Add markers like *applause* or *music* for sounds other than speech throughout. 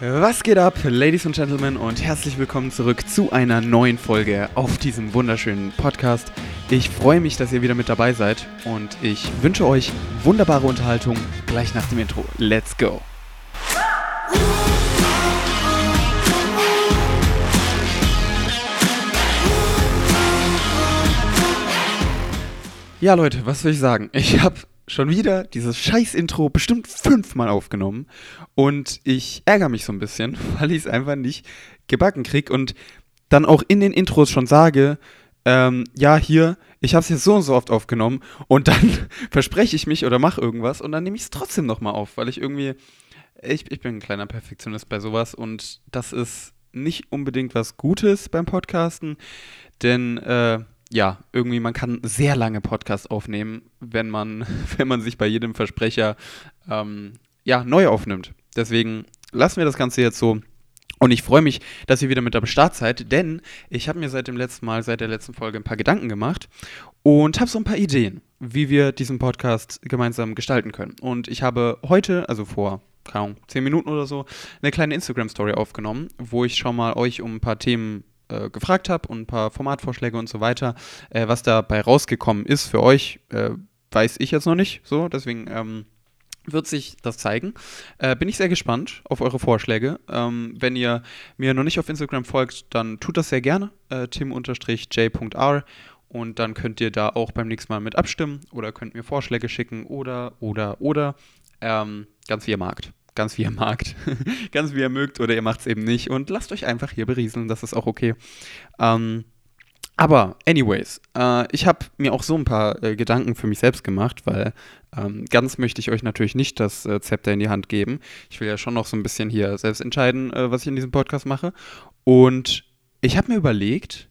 Was geht ab, Ladies und Gentlemen, und herzlich willkommen zurück zu einer neuen Folge auf diesem wunderschönen Podcast. Ich freue mich, dass ihr wieder mit dabei seid und ich wünsche euch wunderbare Unterhaltung gleich nach dem Intro. Let's go! Ja, Leute, was soll ich sagen? Ich habe schon wieder dieses scheiß Intro bestimmt fünfmal aufgenommen. Und ich ärgere mich so ein bisschen, *laughs* weil ich es einfach nicht gebacken kriege und dann auch in den Intros schon sage, ähm, ja, hier, ich habe es jetzt so und so oft aufgenommen und *laughs* dann verspreche ich mich oder mache irgendwas und dann nehme ich es trotzdem nochmal auf, weil ich irgendwie, ich, ich bin ein kleiner Perfektionist bei sowas und das ist nicht unbedingt was Gutes beim Podcasten, denn äh, ja, irgendwie, man kann sehr lange Podcasts aufnehmen, wenn man, *laughs* wenn man sich bei jedem Versprecher ähm, ja, neu aufnimmt. Deswegen lassen wir das Ganze jetzt so. Und ich freue mich, dass ihr wieder mit am Start seid, denn ich habe mir seit dem letzten Mal, seit der letzten Folge ein paar Gedanken gemacht und habe so ein paar Ideen, wie wir diesen Podcast gemeinsam gestalten können. Und ich habe heute, also vor keine Ahnung, 10 Minuten oder so, eine kleine Instagram-Story aufgenommen, wo ich schon mal euch um ein paar Themen äh, gefragt habe und ein paar Formatvorschläge und so weiter. Äh, was dabei rausgekommen ist für euch, äh, weiß ich jetzt noch nicht. So, deswegen ähm, wird sich das zeigen. Äh, bin ich sehr gespannt auf eure Vorschläge. Ähm, wenn ihr mir noch nicht auf Instagram folgt, dann tut das sehr gerne. Äh, tim-j.r und dann könnt ihr da auch beim nächsten Mal mit abstimmen oder könnt mir Vorschläge schicken oder, oder, oder. Ähm, ganz wie ihr magt ganz wie ihr magt, *laughs* ganz wie ihr mögt oder ihr macht es eben nicht und lasst euch einfach hier berieseln, das ist auch okay. Ähm, aber, anyways, äh, ich habe mir auch so ein paar äh, Gedanken für mich selbst gemacht, weil ähm, ganz möchte ich euch natürlich nicht das äh, Zepter in die Hand geben. Ich will ja schon noch so ein bisschen hier selbst entscheiden, äh, was ich in diesem Podcast mache. Und ich habe mir überlegt,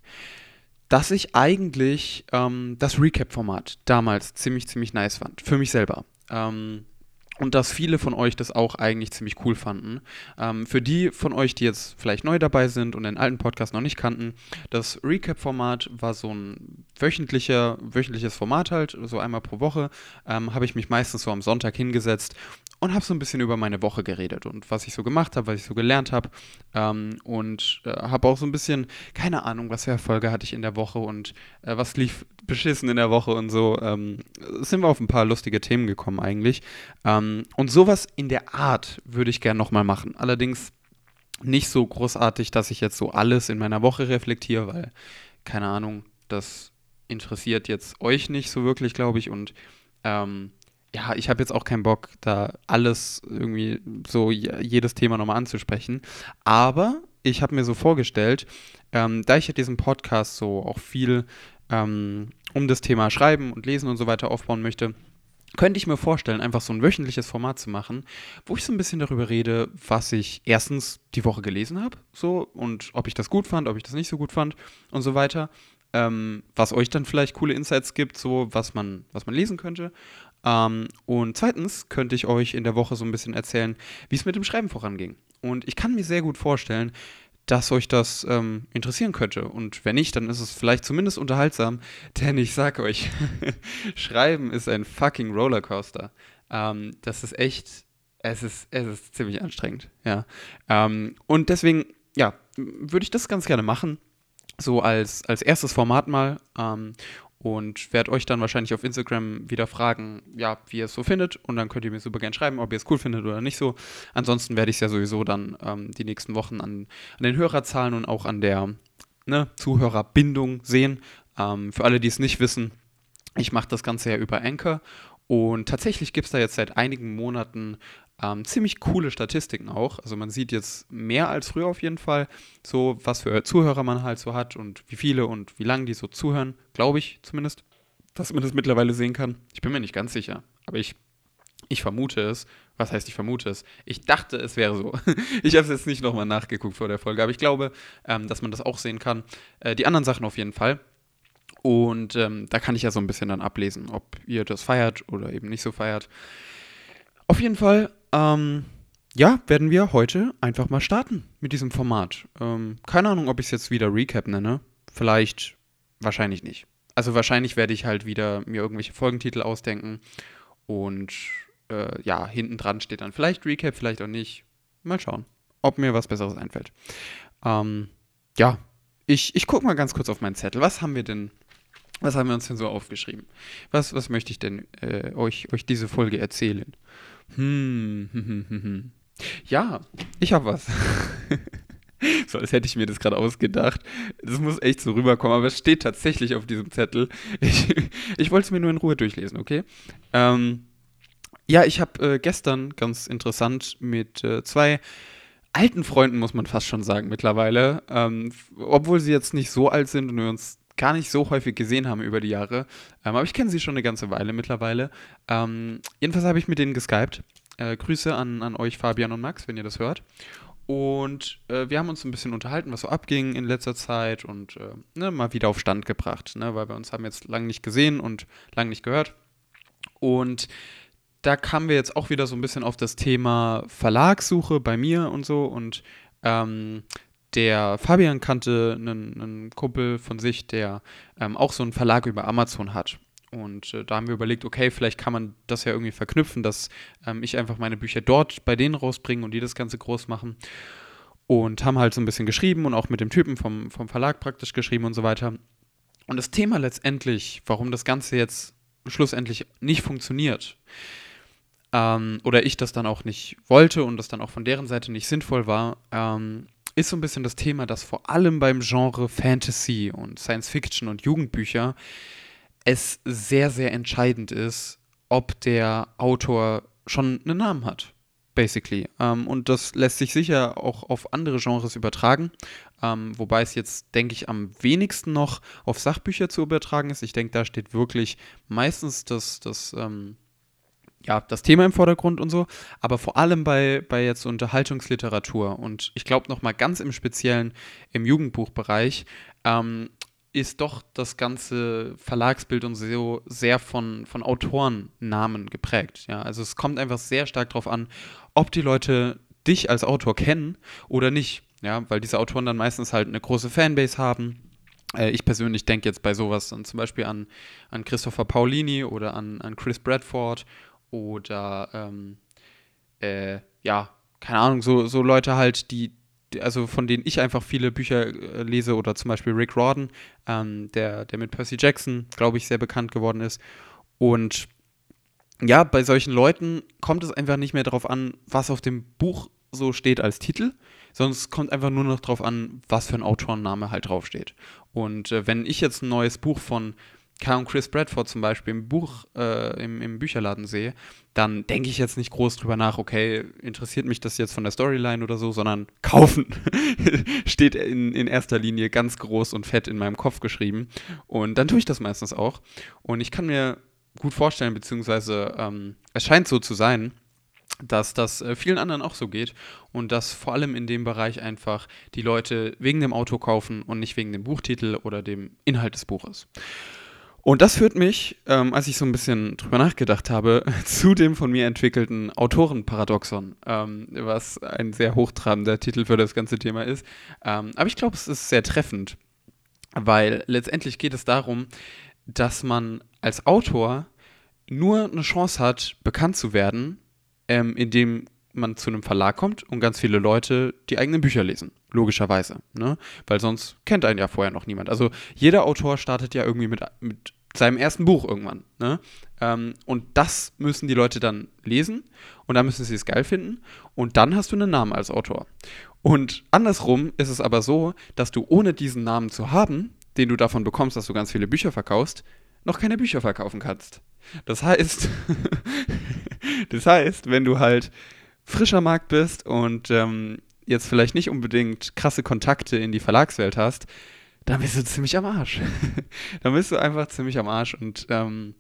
dass ich eigentlich ähm, das Recap-Format damals ziemlich, ziemlich nice fand. Für mich selber. Ähm, und dass viele von euch das auch eigentlich ziemlich cool fanden. Ähm, für die von euch, die jetzt vielleicht neu dabei sind und den alten Podcast noch nicht kannten, das Recap-Format war so ein wöchentlicher, wöchentliches Format halt, so einmal pro Woche. Ähm, habe ich mich meistens so am Sonntag hingesetzt und habe so ein bisschen über meine Woche geredet und was ich so gemacht habe, was ich so gelernt habe. Ähm, und äh, habe auch so ein bisschen, keine Ahnung, was für Erfolge hatte ich in der Woche und äh, was lief beschissen in der Woche und so. Ähm, sind wir auf ein paar lustige Themen gekommen eigentlich. Ähm, und sowas in der Art würde ich gerne nochmal machen. Allerdings nicht so großartig, dass ich jetzt so alles in meiner Woche reflektiere, weil, keine Ahnung, das interessiert jetzt euch nicht so wirklich, glaube ich. Und ähm, ja, ich habe jetzt auch keinen Bock, da alles irgendwie so jedes Thema nochmal anzusprechen. Aber ich habe mir so vorgestellt, ähm, da ich ja diesen Podcast so auch viel ähm, um das Thema Schreiben und Lesen und so weiter aufbauen möchte, könnte ich mir vorstellen, einfach so ein wöchentliches Format zu machen, wo ich so ein bisschen darüber rede, was ich erstens die Woche gelesen habe, so und ob ich das gut fand, ob ich das nicht so gut fand und so weiter. Ähm, was euch dann vielleicht coole Insights gibt, so was man, was man lesen könnte. Ähm, und zweitens könnte ich euch in der Woche so ein bisschen erzählen, wie es mit dem Schreiben voranging. Und ich kann mir sehr gut vorstellen, dass euch das ähm, interessieren könnte. Und wenn nicht, dann ist es vielleicht zumindest unterhaltsam, *laughs* denn ich sag euch, *laughs* Schreiben ist ein fucking Rollercoaster. Ähm, das ist echt, es ist, es ist ziemlich anstrengend, ja. Ähm, und deswegen, ja, würde ich das ganz gerne machen so als, als erstes Format mal. Und werde euch dann wahrscheinlich auf Instagram wieder fragen, ja, wie ihr es so findet. Und dann könnt ihr mir super gerne schreiben, ob ihr es cool findet oder nicht so. Ansonsten werde ich es ja sowieso dann ähm, die nächsten Wochen an, an den Hörerzahlen und auch an der ne, Zuhörerbindung sehen. Ähm, für alle, die es nicht wissen, ich mache das Ganze ja über Anchor. Und tatsächlich gibt es da jetzt seit einigen Monaten ähm, ziemlich coole Statistiken auch. Also man sieht jetzt mehr als früher auf jeden Fall, so was für Zuhörer man halt so hat und wie viele und wie lange die so zuhören, glaube ich zumindest, dass man das mittlerweile sehen kann. Ich bin mir nicht ganz sicher, aber ich, ich vermute es. Was heißt, ich vermute es? Ich dachte, es wäre so. *laughs* ich habe es jetzt nicht nochmal nachgeguckt vor der Folge, aber ich glaube, ähm, dass man das auch sehen kann. Äh, die anderen Sachen auf jeden Fall. Und ähm, da kann ich ja so ein bisschen dann ablesen, ob ihr das feiert oder eben nicht so feiert. Auf jeden Fall ähm, ja, werden wir heute einfach mal starten mit diesem Format. Ähm, keine Ahnung, ob ich es jetzt wieder Recap nenne. Vielleicht, wahrscheinlich nicht. Also wahrscheinlich werde ich halt wieder mir irgendwelche Folgentitel ausdenken und äh, ja, hinten dran steht dann vielleicht Recap, vielleicht auch nicht. Mal schauen. ob mir was Besseres einfällt. Ähm, ja, ich, ich gucke mal ganz kurz auf meinen Zettel. Was haben wir denn, was haben wir uns denn so aufgeschrieben? Was, was möchte ich denn äh, euch, euch diese Folge erzählen? Hm, hm, hm, hm. Ja, ich habe was. *laughs* so, als hätte ich mir das gerade ausgedacht. Das muss echt so rüberkommen, aber es steht tatsächlich auf diesem Zettel. *laughs* Ich, ich wollte es mir nur in Ruhe durchlesen, okay? Ähm, ja, ich habe äh, gestern ganz interessant mit äh, zwei alten Freunden, muss man fast schon sagen, mittlerweile, ähm, obwohl sie jetzt nicht so alt sind und wir uns gar nicht so häufig gesehen haben über die Jahre. Ähm, aber ich kenne sie schon eine ganze Weile mittlerweile. Ähm, jedenfalls habe ich mit denen geskypt. Äh, Grüße an, an euch, Fabian und Max, wenn ihr das hört. Und äh, wir haben uns ein bisschen unterhalten, was so abging in letzter Zeit und äh, ne, mal wieder auf Stand gebracht, ne, weil wir uns haben jetzt lange nicht gesehen und lange nicht gehört. Und da kamen wir jetzt auch wieder so ein bisschen auf das Thema Verlagssuche bei mir und so. Und ähm, der Fabian kannte einen, einen, Kumpel von sich, der ähm, auch so einen Verlag über Amazon hat. Und äh, da haben wir überlegt, okay, vielleicht kann man das ja irgendwie verknüpfen, dass ähm, ich einfach meine Bücher dort bei denen rausbringe und die das Ganze groß machen. Und haben halt so ein bisschen geschrieben und auch mit dem Typen vom, vom Verlag praktisch geschrieben und so weiter. Und das Thema letztendlich, warum das Ganze jetzt schlussendlich nicht funktioniert, ähm, oder ich das dann auch nicht wollte und das dann auch von deren Seite nicht sinnvoll war, ähm, ist so ein bisschen das Thema, dass vor allem beim Genre Fantasy und Science Fiction und Jugendbücher es sehr, sehr entscheidend ist, ob der Autor schon einen Namen hat, basically. Ähm, und das lässt sich sicher auch auf andere Genres übertragen, ähm, wobei es jetzt, denke ich, am wenigsten noch auf Sachbücher zu übertragen ist. Ich denke, da steht wirklich meistens das, das ähm, ja, das Thema im Vordergrund und so, aber vor allem bei, bei jetzt Unterhaltungsliteratur und ich glaube nochmal ganz im Speziellen im Jugendbuchbereich ähm, ist doch das ganze Verlagsbild und so sehr von, von Autorennamen geprägt. Ja, also es kommt einfach sehr stark darauf an, ob die Leute dich als Autor kennen oder nicht. Ja, weil diese Autoren dann meistens halt eine große Fanbase haben äh, ich persönlich denke jetzt bei sowas dann zum Beispiel an, an Christopher Paulini oder an, an Chris Bradford oder ähm, äh, ja, keine Ahnung, so, so Leute halt, die, also von denen ich einfach viele Bücher äh, lese oder zum Beispiel Rick Rawdon, ähm, der, der mit Percy Jackson, glaube ich, sehr bekannt geworden ist. Und ja, bei solchen Leuten kommt es einfach nicht mehr darauf an, was auf dem Buch so steht als Titel, sondern es kommt einfach nur noch darauf an, was für ein Autorenname halt draufsteht. Und äh, wenn ich jetzt ein neues Buch von K. Chris Bradford zum Beispiel im Buch, äh, im, im Bücherladen sehe, dann denke ich jetzt nicht groß drüber nach, okay, interessiert mich das jetzt von der Storyline oder so, sondern *laughs* kaufen *laughs* steht in, in erster Linie ganz groß und fett in meinem Kopf geschrieben. Und dann tue ich das meistens auch. Und ich kann mir gut vorstellen, beziehungsweise ähm, es scheint so zu sein, dass das äh, vielen anderen auch so geht und dass vor allem in dem Bereich einfach die Leute wegen dem Auto kaufen und nicht wegen dem Buchtitel oder dem Inhalt des Buches. Und das führt mich, ähm, als ich so ein bisschen drüber nachgedacht habe, *laughs* zu dem von mir entwickelten Autorenparadoxon, ähm, was ein sehr hochtrabender Titel für das ganze Thema ist. Ähm, aber ich glaube, es ist sehr treffend, weil letztendlich geht es darum, dass man als Autor nur eine Chance hat, bekannt zu werden, ähm, indem man zu einem Verlag kommt und ganz viele Leute die eigenen Bücher lesen. Logischerweise. Ne? Weil sonst kennt einen ja vorher noch niemand. Also jeder Autor startet ja irgendwie mit, mit seinem ersten Buch irgendwann. Ne? Ähm, und das müssen die Leute dann lesen und dann müssen sie es geil finden und dann hast du einen Namen als Autor. Und andersrum ist es aber so, dass du ohne diesen Namen zu haben, den du davon bekommst, dass du ganz viele Bücher verkaufst, noch keine Bücher verkaufen kannst. Das heißt, *laughs* das heißt, wenn du halt frischer Markt bist und ähm, jetzt vielleicht nicht unbedingt krasse Kontakte in die Verlagswelt hast, dann bist du ziemlich am Arsch. *laughs* dann bist du einfach ziemlich am Arsch und ähm,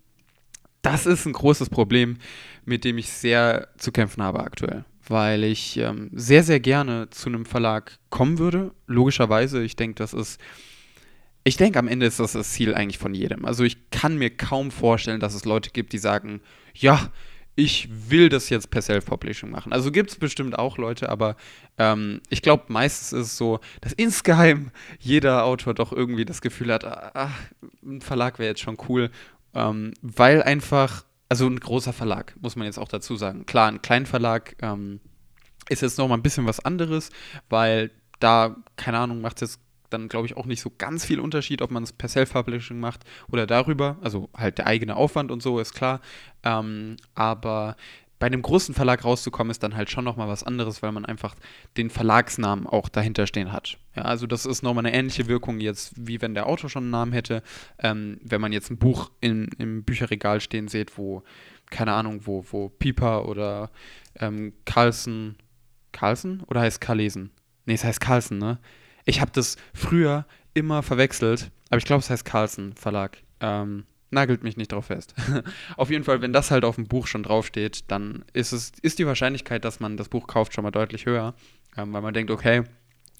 das ist ein großes Problem, mit dem ich sehr zu kämpfen habe aktuell, weil ich ähm, sehr, sehr gerne zu einem Verlag kommen würde. Logischerweise, ich denke, das ist ich denke, am Ende ist das das Ziel eigentlich von jedem. Also ich kann mir kaum vorstellen, dass es Leute gibt, die sagen, ja, ich will das jetzt per Self-Publishing machen. Also gibt es bestimmt auch Leute, aber ähm, ich glaube, meistens ist es so, dass insgeheim jeder Autor doch irgendwie das Gefühl hat, ach, ein Verlag wäre jetzt schon cool, ähm, weil einfach, also ein großer Verlag, muss man jetzt auch dazu sagen. Klar, ein Kleinverlag, ähm, ist jetzt nochmal ein bisschen was anderes, weil da, keine Ahnung, macht es jetzt dann, glaube ich, auch nicht so ganz viel Unterschied, ob man es per Self-Publishing macht oder darüber. Also halt der eigene Aufwand und so ist klar. Ähm, aber bei einem großen Verlag rauszukommen, ist dann halt schon nochmal was anderes, weil man einfach den Verlagsnamen auch dahinter stehen hat. Ja, also das ist nochmal eine ähnliche Wirkung jetzt, wie wenn der Autor schon einen Namen hätte. Ähm, wenn man jetzt ein Buch in, im Bücherregal stehen sieht, wo, keine Ahnung, wo, wo Pieper oder ähm, Carlsen, Carlsen oder heißt Carlesen? Nee, es heißt Carlsen, ne? Ich habe das früher immer verwechselt, aber ich glaube, es heißt Carlsen Verlag. Ähm, nagelt mich nicht drauf fest. *laughs* auf jeden Fall, wenn das halt auf dem Buch schon draufsteht, dann ist, es, ist die Wahrscheinlichkeit, dass man das Buch kauft, schon mal deutlich höher, ähm, weil man denkt, okay,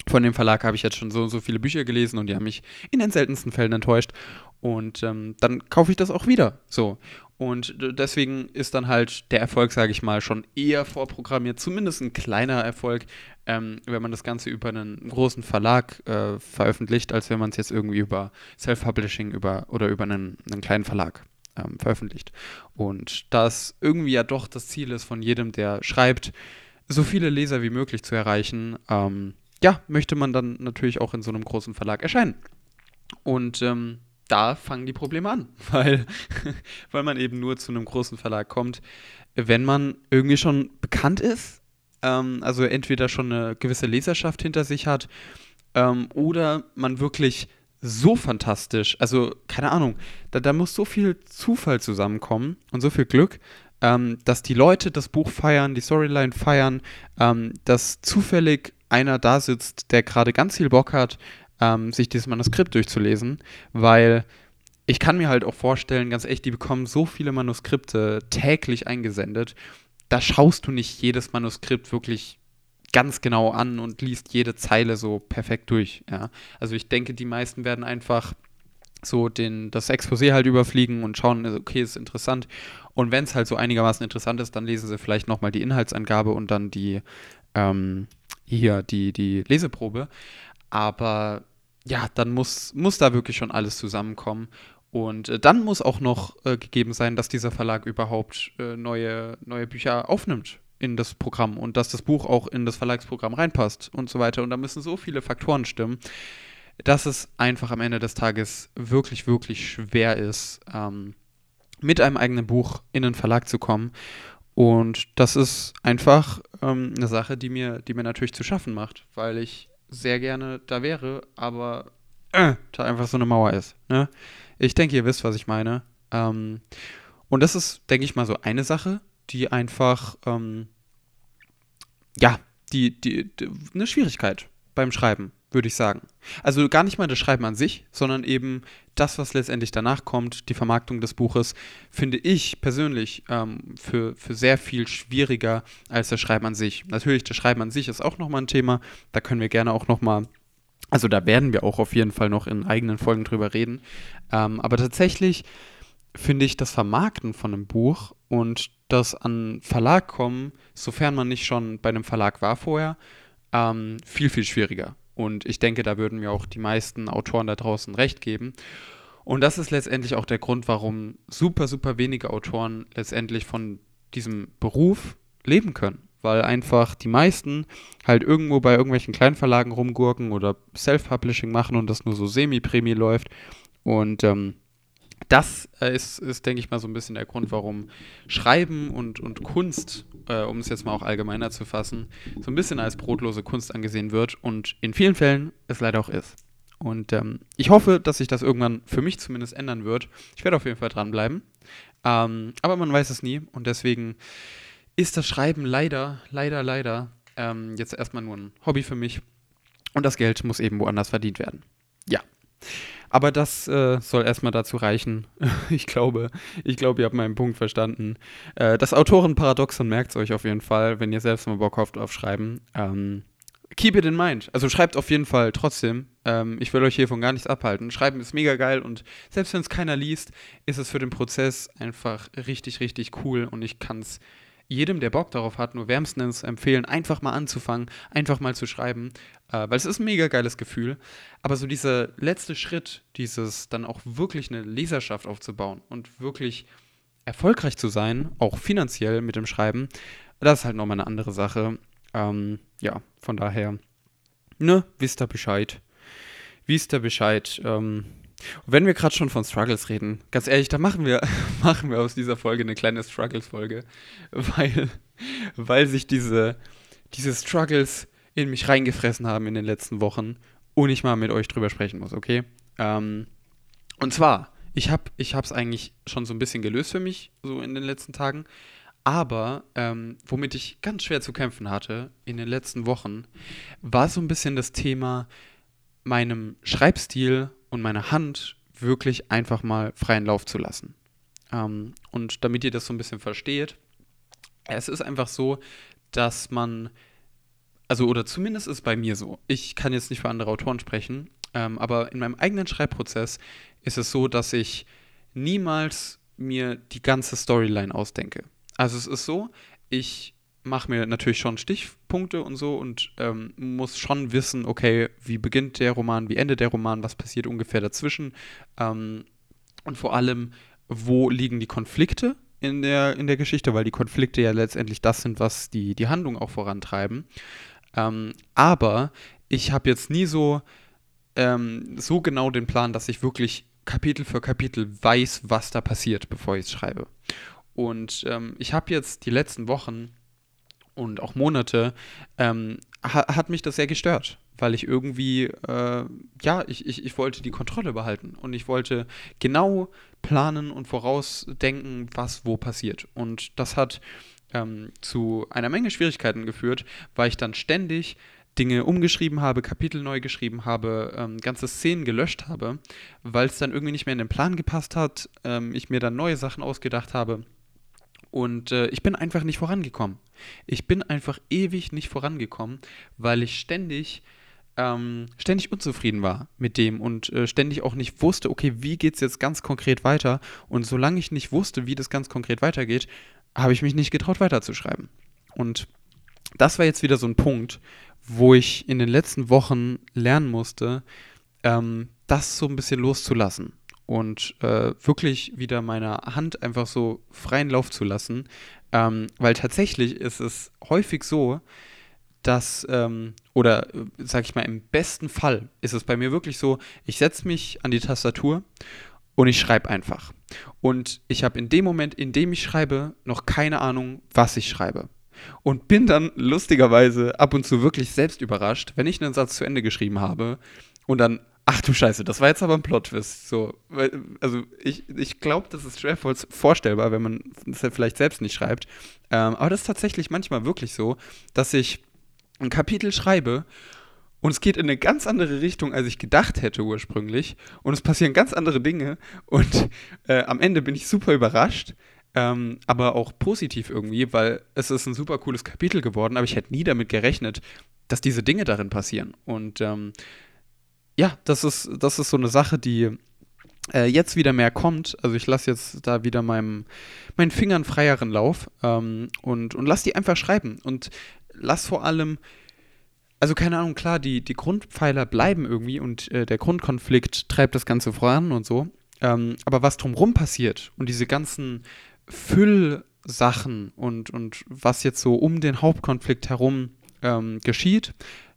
von dem Verlag habe ich jetzt schon so und so viele Bücher gelesen und die haben mich in den seltensten Fällen enttäuscht. Und ähm, dann kaufe ich das auch wieder. So. Und deswegen ist dann halt der Erfolg, sage ich mal, schon eher vorprogrammiert, zumindest ein kleiner Erfolg, ähm, wenn man das Ganze über einen großen Verlag äh, veröffentlicht, als wenn man es jetzt irgendwie über Self-Publishing über, oder über einen, einen kleinen Verlag ähm, veröffentlicht. Und das irgendwie ja doch das Ziel ist von jedem, der schreibt, so viele Leser wie möglich zu erreichen, ähm, ja, möchte man dann natürlich auch in so einem großen Verlag erscheinen. Und ähm, da fangen die Probleme an, *laughs* weil, weil man eben nur zu einem großen Verlag kommt, wenn man irgendwie schon bekannt ist, ähm, also entweder schon eine gewisse Leserschaft hinter sich hat ähm, oder man wirklich so fantastisch, also keine Ahnung, da, da muss so viel Zufall zusammenkommen und so viel Glück, ähm, dass die Leute das Buch feiern, die Storyline feiern, ähm, dass zufällig einer da sitzt, der gerade ganz viel Bock hat, ähm, sich dieses Manuskript durchzulesen, weil ich kann mir halt auch vorstellen, ganz echt, die bekommen so viele Manuskripte täglich eingesendet, da schaust du nicht jedes Manuskript wirklich ganz genau an und liest jede Zeile so perfekt durch. Ja? Also ich denke, die meisten werden einfach so den, das Exposé halt überfliegen und schauen, okay, ist interessant. Und wenn es halt so einigermaßen interessant ist, dann lesen sie vielleicht nochmal die Inhaltsangabe und dann die, ähm, hier, die, die Leseprobe. Aber ja, dann muss, muss da wirklich schon alles zusammenkommen. Und äh, dann muss auch noch äh, gegeben sein, dass dieser Verlag überhaupt äh, neue, neue Bücher aufnimmt in das Programm und dass das Buch auch in das Verlagsprogramm reinpasst und so weiter. Und da müssen so viele Faktoren stimmen, dass es einfach am Ende des Tages wirklich, wirklich schwer ist, ähm, mit einem eigenen Buch in einen Verlag zu kommen. Und das ist einfach ähm, eine Sache, die mir, die mir natürlich zu schaffen macht, weil ich sehr gerne da wäre, aber äh, da einfach so eine Mauer ist. Ne? Ich denke, ihr wisst, was ich meine. Ähm, und das ist, denke ich mal, so eine Sache, die einfach, ähm, ja, die, die, die, eine Schwierigkeit beim Schreiben, würde ich sagen. Also gar nicht mal das Schreiben an sich, sondern eben das, was letztendlich danach kommt, die Vermarktung des Buches, finde ich persönlich ähm, für, für sehr viel schwieriger als das Schreiben an sich. Natürlich, das Schreiben an sich ist auch nochmal ein Thema. Da können wir gerne auch nochmal also da werden wir auch auf jeden Fall noch in eigenen Folgen drüber reden. Ähm, aber tatsächlich finde ich das Vermarkten von einem Buch und das an Verlag kommen, sofern man nicht schon bei einem Verlag war vorher, ähm, viel, viel schwieriger. Und ich denke, da würden mir auch die meisten Autoren da draußen recht geben. Und das ist letztendlich auch der Grund, warum super, super wenige Autoren letztendlich von diesem Beruf leben können weil einfach die meisten halt irgendwo bei irgendwelchen Kleinverlagen rumgurken oder Self-Publishing machen und das nur so semi-Prämie läuft. Und ähm, das äh, ist, ist, denke ich mal, so ein bisschen der Grund, warum Schreiben und, und Kunst, äh, um es jetzt mal auch allgemeiner zu fassen, so ein bisschen als brotlose Kunst angesehen wird und in vielen Fällen es leider auch ist. Und ähm, ich hoffe, dass sich das irgendwann für mich zumindest ändern wird. Ich werde auf jeden Fall dranbleiben. Ähm, aber man weiß es nie und deswegen ist das Schreiben leider, leider, leider ähm, jetzt erstmal nur ein Hobby für mich. Und das Geld muss eben woanders verdient werden. Ja. Aber das äh, soll erstmal dazu reichen. *laughs* ich glaube, ich glaube, ihr habt meinen Punkt verstanden. Äh, das Autorenparadoxon merkt es euch auf jeden Fall, wenn ihr selbst mal Bock habt auf Schreiben. Ähm, keep it in mind. Also schreibt auf jeden Fall trotzdem. Ähm, ich will euch hiervon gar nichts abhalten. Schreiben ist mega geil und selbst wenn es keiner liest, ist es für den Prozess einfach richtig, richtig cool und ich kann es jedem, der Bock darauf hat, nur wärmstens empfehlen, einfach mal anzufangen, einfach mal zu schreiben, äh, weil es ist ein mega geiles Gefühl. Aber so dieser letzte Schritt, dieses dann auch wirklich eine Leserschaft aufzubauen und wirklich erfolgreich zu sein, auch finanziell mit dem Schreiben, das ist halt nochmal eine andere Sache. Ähm, ja, von daher, ne, wisst ihr Bescheid. Wisst ihr Bescheid. Ähm, wenn wir gerade schon von Struggles reden, ganz ehrlich, da machen wir, *laughs* machen wir aus dieser Folge eine kleine Struggles-Folge, weil, weil sich diese, diese Struggles in mich reingefressen haben in den letzten Wochen und ich mal mit euch drüber sprechen muss, okay? Ähm, und zwar, ich habe es eigentlich schon so ein bisschen gelöst für mich, so in den letzten Tagen. Aber ähm, womit ich ganz schwer zu kämpfen hatte in den letzten Wochen, war so ein bisschen das Thema, meinem Schreibstil und meiner Hand wirklich einfach mal freien Lauf zu lassen. Ähm, und damit ihr das so ein bisschen versteht, es ist einfach so, dass man, also oder zumindest ist bei mir so, ich kann jetzt nicht für andere Autoren sprechen, ähm, aber in meinem eigenen Schreibprozess ist es so, dass ich niemals mir die ganze Storyline ausdenke. Also es ist so, ich mache mir natürlich schon Stichpunkte und so und ähm, muss schon wissen, okay, wie beginnt der Roman, wie endet der Roman, was passiert ungefähr dazwischen ähm, und vor allem, wo liegen die Konflikte in der, in der Geschichte, weil die Konflikte ja letztendlich das sind, was die, die Handlung auch vorantreiben. Ähm, aber ich habe jetzt nie so, ähm, so genau den Plan, dass ich wirklich Kapitel für Kapitel weiß, was da passiert, bevor ich es schreibe. Und ähm, ich habe jetzt die letzten Wochen und auch Monate, ähm, ha hat mich das sehr gestört, weil ich irgendwie, äh, ja, ich, ich, ich wollte die Kontrolle behalten und ich wollte genau planen und vorausdenken, was wo passiert. Und das hat ähm, zu einer Menge Schwierigkeiten geführt, weil ich dann ständig Dinge umgeschrieben habe, Kapitel neu geschrieben habe, ähm, ganze Szenen gelöscht habe, weil es dann irgendwie nicht mehr in den Plan gepasst hat, ähm, ich mir dann neue Sachen ausgedacht habe und äh, ich bin einfach nicht vorangekommen. Ich bin einfach ewig nicht vorangekommen, weil ich ständig, ähm, ständig unzufrieden war mit dem und äh, ständig auch nicht wusste, okay, wie geht es jetzt ganz konkret weiter? Und solange ich nicht wusste, wie das ganz konkret weitergeht, habe ich mich nicht getraut, weiterzuschreiben. Und das war jetzt wieder so ein Punkt, wo ich in den letzten Wochen lernen musste, ähm, das so ein bisschen loszulassen und äh, wirklich wieder meiner Hand einfach so freien Lauf zu lassen. Ähm, weil tatsächlich ist es häufig so, dass, ähm, oder äh, sag ich mal, im besten Fall ist es bei mir wirklich so, ich setze mich an die Tastatur und ich schreibe einfach. Und ich habe in dem Moment, in dem ich schreibe, noch keine Ahnung, was ich schreibe. Und bin dann lustigerweise ab und zu wirklich selbst überrascht, wenn ich einen Satz zu Ende geschrieben habe und dann Ach du Scheiße, das war jetzt aber ein Plot-Twist. So, also ich, ich glaube, das ist schwer vorstellbar, wenn man es vielleicht selbst nicht schreibt. Ähm, aber das ist tatsächlich manchmal wirklich so, dass ich ein Kapitel schreibe und es geht in eine ganz andere Richtung, als ich gedacht hätte ursprünglich. Und es passieren ganz andere Dinge. Und äh, am Ende bin ich super überrascht. Ähm, aber auch positiv irgendwie, weil es ist ein super cooles Kapitel geworden, aber ich hätte nie damit gerechnet, dass diese Dinge darin passieren. Und ähm, ja, das ist, das ist so eine Sache, die äh, jetzt wieder mehr kommt. Also ich lasse jetzt da wieder meinem, meinen Fingern freieren Lauf ähm, und, und lass die einfach schreiben. Und lass vor allem, also keine Ahnung, klar, die, die Grundpfeiler bleiben irgendwie und äh, der Grundkonflikt treibt das Ganze voran und so. Ähm, aber was drumherum passiert und diese ganzen Füllsachen und, und was jetzt so um den Hauptkonflikt herum ähm, geschieht,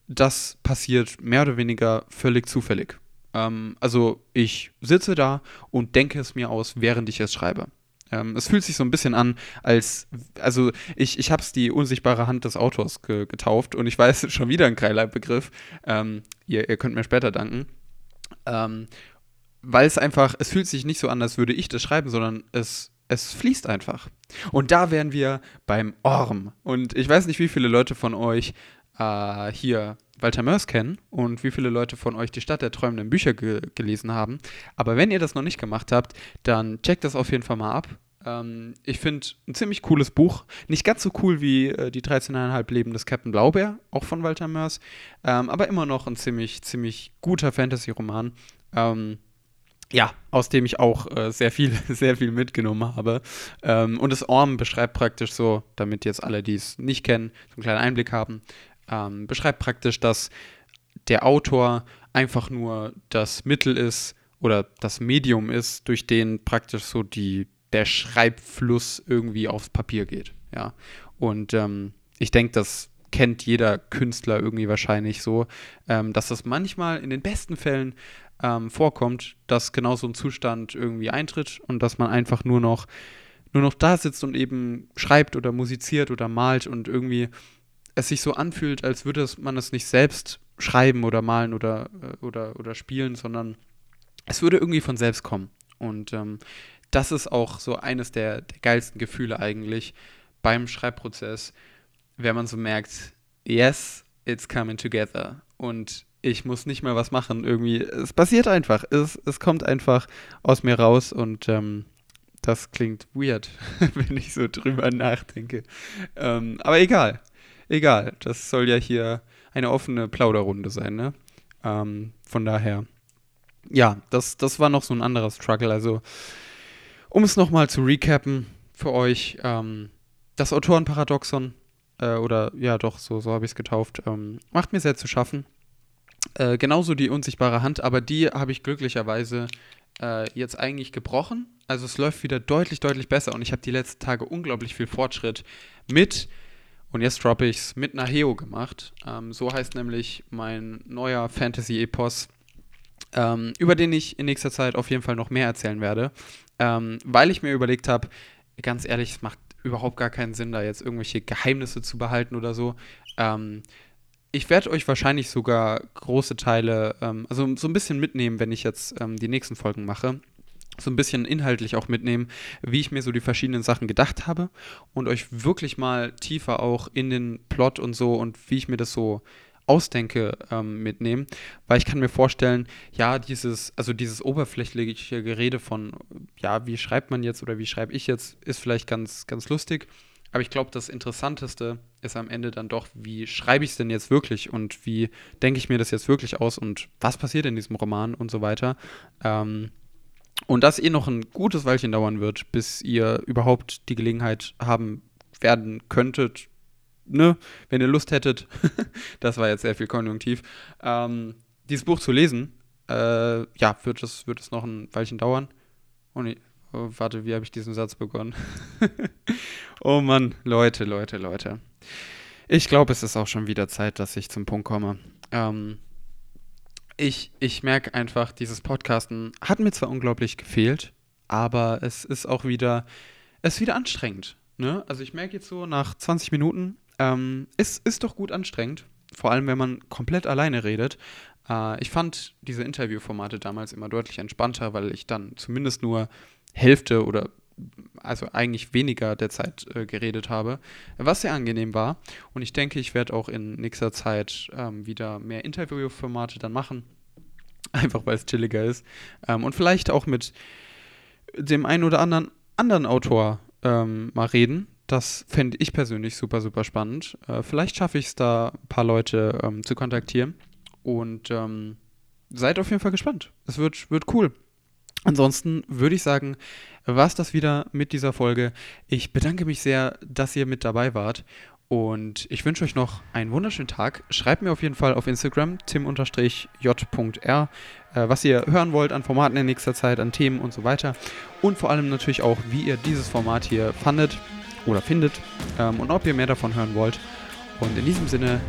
das passiert mehr oder weniger völlig zufällig. Ähm, also ich sitze da und denke es mir aus, während ich es schreibe. Ähm, es fühlt sich so ein bisschen an, als, also ich, ich habe es die unsichtbare Hand des Autors ge getauft und ich weiß *laughs* schon wieder ein geiler Begriff. Ähm, ihr, ihr könnt mir später danken. Ähm, weil es einfach, es fühlt sich nicht so an, als würde ich das schreiben, sondern es es fließt einfach. Und da wären wir beim Orm. Und ich weiß nicht, wie viele Leute von euch äh, hier Walter Mörs kennen und wie viele Leute von euch die Stadt der träumenden Bücher ge gelesen haben. Aber wenn ihr das noch nicht gemacht habt, dann checkt das auf jeden Fall mal ab. Ähm, ich finde ein ziemlich cooles Buch. Nicht ganz so cool wie äh, die 13,5 Leben des Captain Blaubeer, auch von Walter Mörs. Ähm, aber immer noch ein ziemlich, ziemlich guter Fantasy-Roman. Ähm, ja, aus dem ich auch äh, sehr viel, *laughs* sehr viel mitgenommen habe. Ähm, und das Orm beschreibt praktisch so, damit jetzt alle, die es nicht kennen, so einen kleinen Einblick haben, ähm, beschreibt praktisch, dass der Autor einfach nur das Mittel ist oder das Medium ist, durch den praktisch so die, der Schreibfluss irgendwie aufs Papier geht. Ja. Und ähm, ich denke, das kennt jeder Künstler irgendwie wahrscheinlich so, ähm, dass das manchmal in den besten Fällen ähm, vorkommt, dass genau so ein Zustand irgendwie eintritt und dass man einfach nur noch, nur noch da sitzt und eben schreibt oder musiziert oder malt und irgendwie es sich so anfühlt, als würde man es nicht selbst schreiben oder malen oder, äh, oder, oder spielen, sondern es würde irgendwie von selbst kommen. Und ähm, das ist auch so eines der, der geilsten Gefühle eigentlich beim Schreibprozess, wenn man so merkt, yes, it's coming together. Und ich muss nicht mal was machen. Irgendwie, es passiert einfach. Es, es kommt einfach aus mir raus und ähm, das klingt weird, *laughs* wenn ich so drüber nachdenke. Ähm, aber egal. Egal. Das soll ja hier eine offene Plauderrunde sein, ne? Ähm, von daher. Ja, das, das war noch so ein anderer Struggle. Also, um es nochmal zu recappen für euch, ähm, das Autorenparadoxon, äh, oder ja doch, so, so habe ich es getauft, ähm, macht mir sehr zu schaffen. Äh, genauso die unsichtbare Hand, aber die habe ich glücklicherweise äh, jetzt eigentlich gebrochen. Also es läuft wieder deutlich, deutlich besser und ich habe die letzten Tage unglaublich viel Fortschritt mit, und jetzt droppe ich es, mit Naheo gemacht. Ähm, so heißt nämlich mein neuer Fantasy-Epos, ähm, über den ich in nächster Zeit auf jeden Fall noch mehr erzählen werde, ähm, weil ich mir überlegt habe, ganz ehrlich, es macht überhaupt gar keinen Sinn, da jetzt irgendwelche Geheimnisse zu behalten oder so. Ähm, ich werde euch wahrscheinlich sogar große Teile, ähm, also so ein bisschen mitnehmen, wenn ich jetzt ähm, die nächsten Folgen mache. So ein bisschen inhaltlich auch mitnehmen, wie ich mir so die verschiedenen Sachen gedacht habe und euch wirklich mal tiefer auch in den Plot und so und wie ich mir das so ausdenke, ähm, mitnehmen. Weil ich kann mir vorstellen, ja, dieses, also dieses oberflächliche Gerede von, ja, wie schreibt man jetzt oder wie schreibe ich jetzt, ist vielleicht ganz, ganz lustig. Aber ich glaube, das Interessanteste ist am Ende dann doch, wie schreibe ich es denn jetzt wirklich und wie denke ich mir das jetzt wirklich aus und was passiert in diesem Roman und so weiter. Ähm, und das eh noch ein gutes Weilchen dauern wird, bis ihr überhaupt die Gelegenheit haben werden könntet, ne, wenn ihr Lust hättet, *laughs* das war jetzt sehr viel konjunktiv, ähm, dieses Buch zu lesen. Äh, ja, wird es, wird es noch ein Weilchen dauern. Und ich, Oh, warte, wie habe ich diesen Satz begonnen? *laughs* oh Mann, Leute, Leute, Leute. Ich glaube, es ist auch schon wieder Zeit, dass ich zum Punkt komme. Ähm, ich ich merke einfach, dieses Podcasten hat mir zwar unglaublich gefehlt, aber es ist auch wieder, es ist wieder anstrengend. Ne? Also ich merke jetzt so nach 20 Minuten, ähm, es ist doch gut anstrengend, vor allem wenn man komplett alleine redet. Äh, ich fand diese Interviewformate damals immer deutlich entspannter, weil ich dann zumindest nur Hälfte oder also eigentlich weniger der Zeit äh, geredet habe, was sehr angenehm war. Und ich denke, ich werde auch in nächster Zeit ähm, wieder mehr Interviewformate dann machen. *laughs* Einfach weil es chilliger ist. Ähm, und vielleicht auch mit dem einen oder anderen anderen Autor ähm, mal reden. Das fände ich persönlich super, super spannend. Äh, vielleicht schaffe ich es da, ein paar Leute ähm, zu kontaktieren. Und ähm, seid auf jeden Fall gespannt. Es wird, wird cool. Ansonsten würde ich sagen, war es das wieder mit dieser Folge. Ich bedanke mich sehr, dass ihr mit dabei wart. Und ich wünsche euch noch einen wunderschönen Tag. Schreibt mir auf jeden Fall auf Instagram tim-j.r, äh, was ihr hören wollt an Formaten in nächster Zeit, an Themen und so weiter. Und vor allem natürlich auch, wie ihr dieses Format hier fandet oder findet ähm, und ob ihr mehr davon hören wollt. Und in diesem Sinne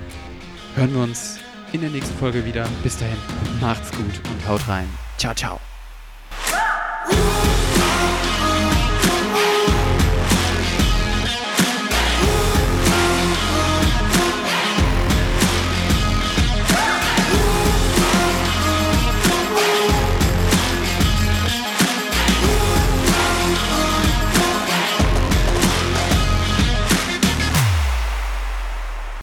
hören wir uns in der nächsten Folge wieder. Bis dahin, macht's gut und haut rein. Ciao, ciao. Ooh. *laughs*